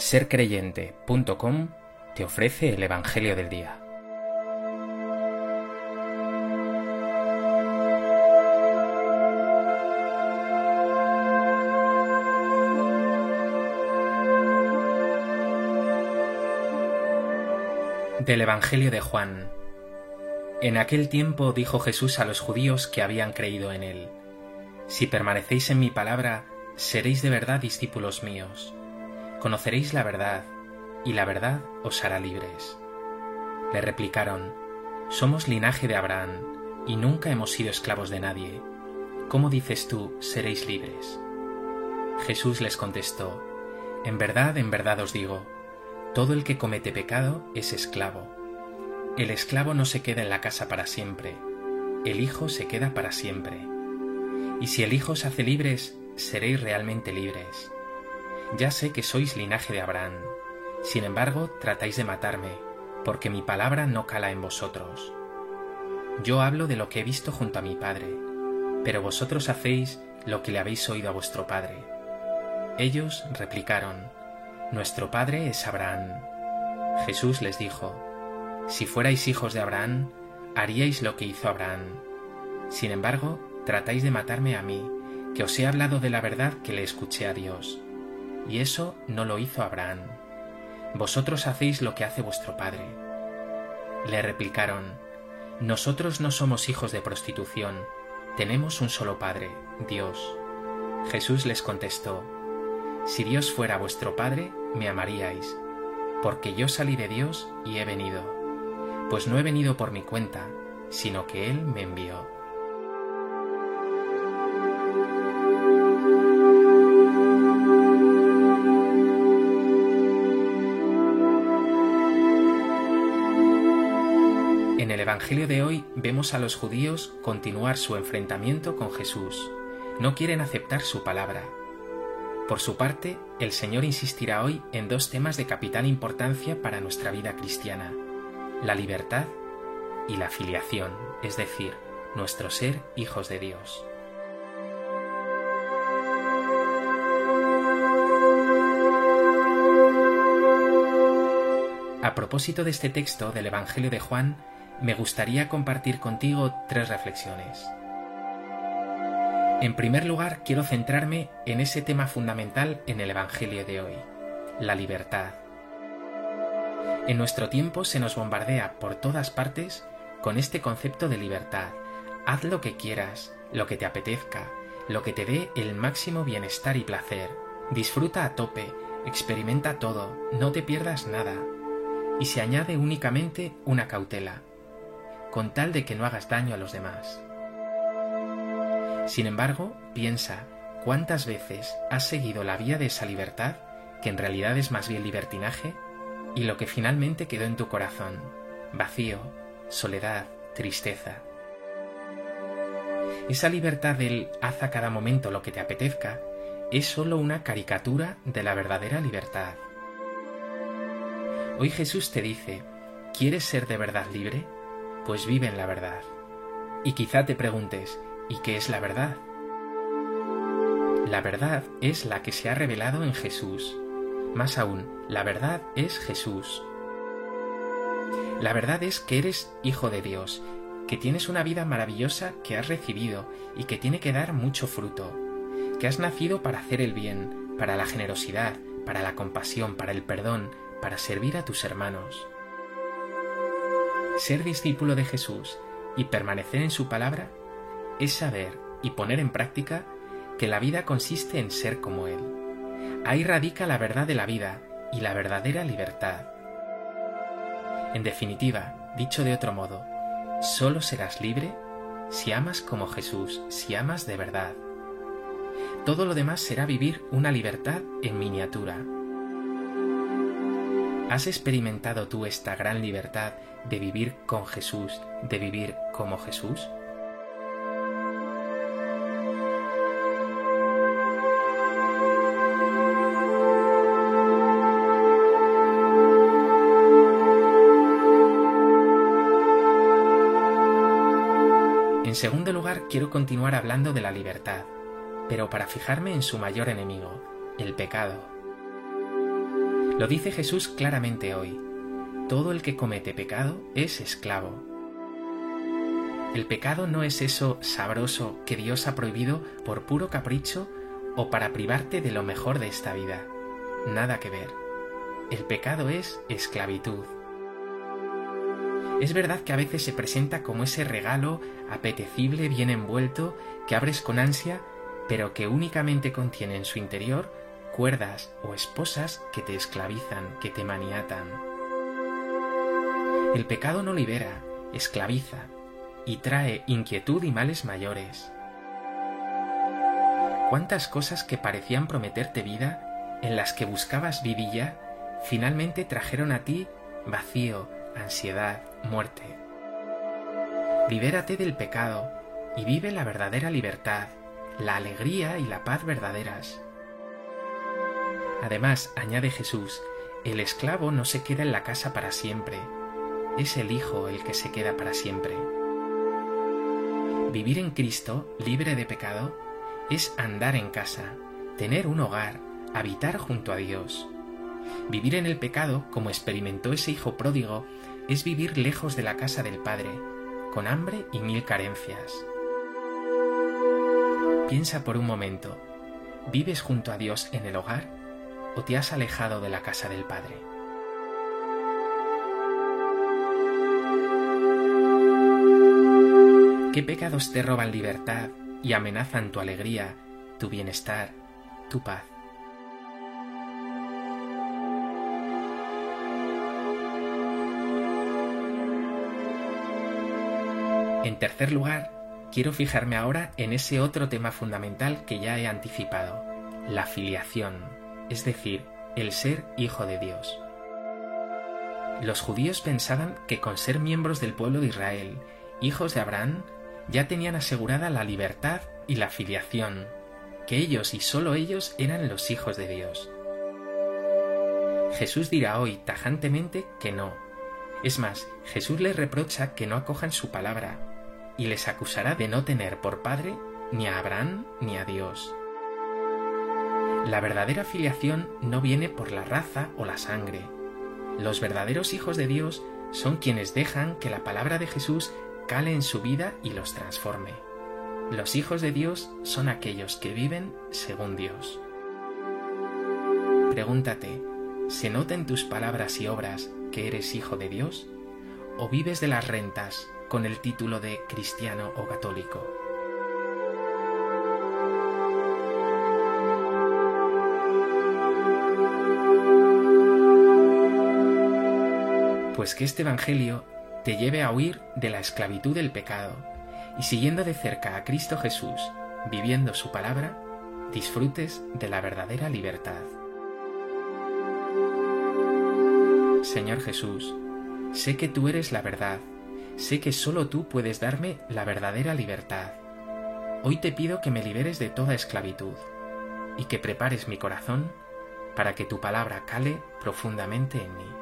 sercreyente.com te ofrece el Evangelio del Día. Del Evangelio de Juan. En aquel tiempo dijo Jesús a los judíos que habían creído en él, Si permanecéis en mi palabra, seréis de verdad discípulos míos Conoceréis la verdad, y la verdad os hará libres. Le replicaron, Somos linaje de Abraham, y nunca hemos sido esclavos de nadie. ¿Cómo dices tú, seréis libres? Jesús les contestó, En verdad, en verdad os digo, todo el que comete pecado es esclavo. El esclavo no se queda en la casa para siempre, el Hijo se queda para siempre. Y si el Hijo os hace libres, seréis realmente libres. Ya sé que sois linaje de Abraham. Sin embargo, tratáis de matarme, porque mi palabra no cala en vosotros. Yo hablo de lo que he visto junto a mi Padre, pero vosotros hacéis lo que le habéis oído a vuestro Padre. Ellos replicaron, Nuestro Padre es Abraham. Jesús les dijo, Si fuerais hijos de Abraham, haríais lo que hizo Abraham. Sin embargo, tratáis de matarme a mí, que os he hablado de la verdad que le escuché a Dios y eso no lo hizo Abraham. Vosotros hacéis lo que hace vuestro padre. Le replicaron, Nosotros no somos hijos de prostitución, tenemos un solo Padre, Dios. Jesús les contestó, Si Dios fuera vuestro Padre, me amaríais, porque yo salí de Dios y he venido, pues no he venido por mi cuenta, sino que Él me envió. Evangelio de hoy vemos a los judíos continuar su enfrentamiento con Jesús. No quieren aceptar su palabra. Por su parte, el Señor insistirá hoy en dos temas de capital importancia para nuestra vida cristiana, la libertad y la filiación, es decir, nuestro ser hijos de Dios. A propósito de este texto del Evangelio de Juan, me gustaría compartir contigo tres reflexiones. En primer lugar, quiero centrarme en ese tema fundamental en el Evangelio de hoy, la libertad. En nuestro tiempo se nos bombardea por todas partes con este concepto de libertad. Haz lo que quieras, lo que te apetezca, lo que te dé el máximo bienestar y placer. Disfruta a tope, experimenta todo, no te pierdas nada. Y se añade únicamente una cautela con tal de que no hagas daño a los demás. Sin embargo, piensa cuántas veces has seguido la vía de esa libertad, que en realidad es más bien libertinaje, y lo que finalmente quedó en tu corazón, vacío, soledad, tristeza. Esa libertad del haz a cada momento lo que te apetezca es sólo una caricatura de la verdadera libertad. Hoy Jesús te dice, ¿quieres ser de verdad libre? Pues vive en la verdad. Y quizá te preguntes, ¿y qué es la verdad? La verdad es la que se ha revelado en Jesús. Más aún, la verdad es Jesús. La verdad es que eres hijo de Dios, que tienes una vida maravillosa que has recibido y que tiene que dar mucho fruto, que has nacido para hacer el bien, para la generosidad, para la compasión, para el perdón, para servir a tus hermanos. Ser discípulo de Jesús y permanecer en su palabra es saber y poner en práctica que la vida consiste en ser como Él. Ahí radica la verdad de la vida y la verdadera libertad. En definitiva, dicho de otro modo, solo serás libre si amas como Jesús, si amas de verdad. Todo lo demás será vivir una libertad en miniatura, ¿Has experimentado tú esta gran libertad de vivir con Jesús, de vivir como Jesús? En segundo lugar, quiero continuar hablando de la libertad, pero para fijarme en su mayor enemigo, el pecado. Lo dice Jesús claramente hoy. Todo el que comete pecado es esclavo. El pecado no es eso sabroso que Dios ha prohibido por puro capricho o para privarte de lo mejor de esta vida. Nada que ver. El pecado es esclavitud. Es verdad que a veces se presenta como ese regalo apetecible, bien envuelto, que abres con ansia, pero que únicamente contiene en su interior cuerdas o esposas que te esclavizan, que te maniatan. El pecado no libera, esclaviza y trae inquietud y males mayores. ¿Cuántas cosas que parecían prometerte vida, en las que buscabas vidilla, finalmente trajeron a ti vacío, ansiedad, muerte? Libérate del pecado y vive la verdadera libertad, la alegría y la paz verdaderas. Además, añade Jesús, el esclavo no se queda en la casa para siempre, es el Hijo el que se queda para siempre. Vivir en Cristo, libre de pecado, es andar en casa, tener un hogar, habitar junto a Dios. Vivir en el pecado, como experimentó ese hijo pródigo, es vivir lejos de la casa del Padre, con hambre y mil carencias. Piensa por un momento, ¿vives junto a Dios en el hogar o te has alejado de la casa del Padre? ¿Qué pecados te roban libertad y amenazan tu alegría, tu bienestar, tu paz? En tercer lugar, quiero fijarme ahora en ese otro tema fundamental que ya he anticipado, la filiación, es decir, el ser hijo de Dios. Los judíos pensaban que con ser miembros del pueblo de Israel, hijos de Abraham, ya tenían asegurada la libertad y la filiación, que ellos y sólo ellos eran los hijos de Dios. Jesús dirá hoy tajantemente que no. Es más, Jesús les reprocha que no acojan su palabra, y les acusará de no tener por padre ni a Abraham ni a Dios. La verdadera filiación no viene por la raza o la sangre. Los verdaderos hijos de Dios son quienes dejan que la palabra de Jesús cale en su vida y los transforme. Los hijos de Dios son aquellos que viven según Dios. Pregúntate, ¿se nota en tus palabras y obras que eres hijo de Dios? ¿O vives de las rentas con el título de cristiano o católico. Pues que este Evangelio te lleve a huir de la esclavitud del pecado y siguiendo de cerca a Cristo Jesús, viviendo su palabra, disfrutes de la verdadera libertad. Señor Jesús, sé que tú eres la verdad sé que solo tú puedes darme la verdadera libertad. Hoy te pido que me liberes de toda esclavitud y que prepares mi corazón para que tu palabra cale profundamente en mí.